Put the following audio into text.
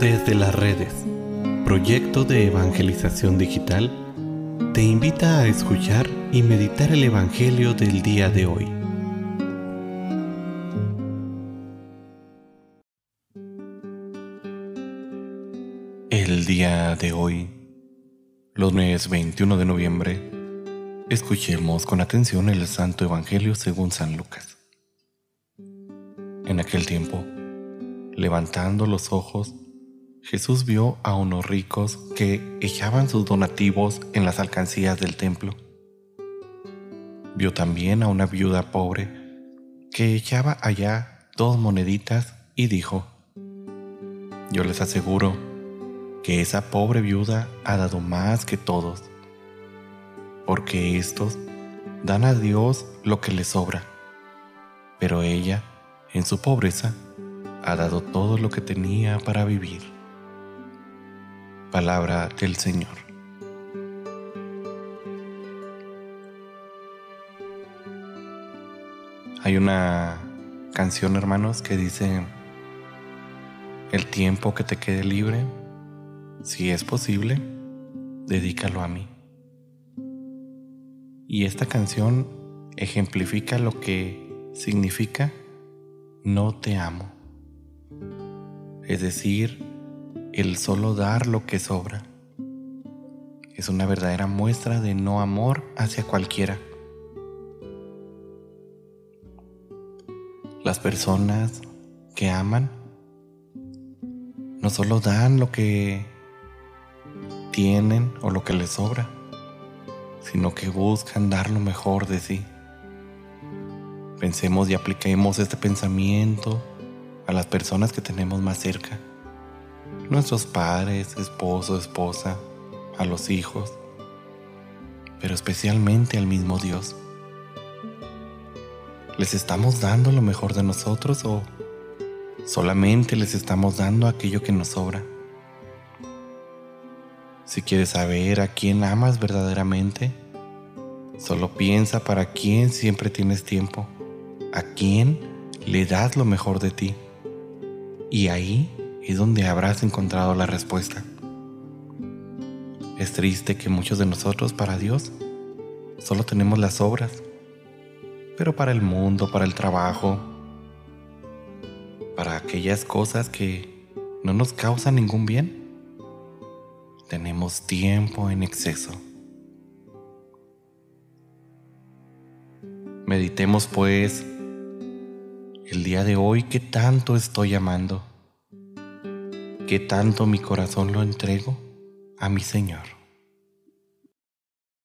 Desde las redes, proyecto de evangelización digital, te invita a escuchar y meditar el Evangelio del día de hoy. El día de hoy, lunes 21 de noviembre, escuchemos con atención el Santo Evangelio según San Lucas. En aquel tiempo, levantando los ojos, Jesús vio a unos ricos que echaban sus donativos en las alcancías del templo. Vio también a una viuda pobre que echaba allá dos moneditas y dijo, Yo les aseguro que esa pobre viuda ha dado más que todos, porque estos dan a Dios lo que les sobra, pero ella, en su pobreza, ha dado todo lo que tenía para vivir palabra del Señor. Hay una canción, hermanos, que dice, el tiempo que te quede libre, si es posible, dedícalo a mí. Y esta canción ejemplifica lo que significa no te amo. Es decir, el solo dar lo que sobra. Es una verdadera muestra de no amor hacia cualquiera. Las personas que aman no solo dan lo que tienen o lo que les sobra, sino que buscan dar lo mejor de sí. Pensemos y apliquemos este pensamiento a las personas que tenemos más cerca nuestros padres, esposo, esposa, a los hijos, pero especialmente al mismo Dios. ¿Les estamos dando lo mejor de nosotros o solamente les estamos dando aquello que nos sobra? Si quieres saber a quién amas verdaderamente, solo piensa para quién siempre tienes tiempo, a quién le das lo mejor de ti. Y ahí es donde habrás encontrado la respuesta. Es triste que muchos de nosotros para Dios solo tenemos las obras, pero para el mundo, para el trabajo, para aquellas cosas que no nos causan ningún bien, tenemos tiempo en exceso. Meditemos pues el día de hoy que tanto estoy amando que tanto mi corazón lo entrego a mi Señor.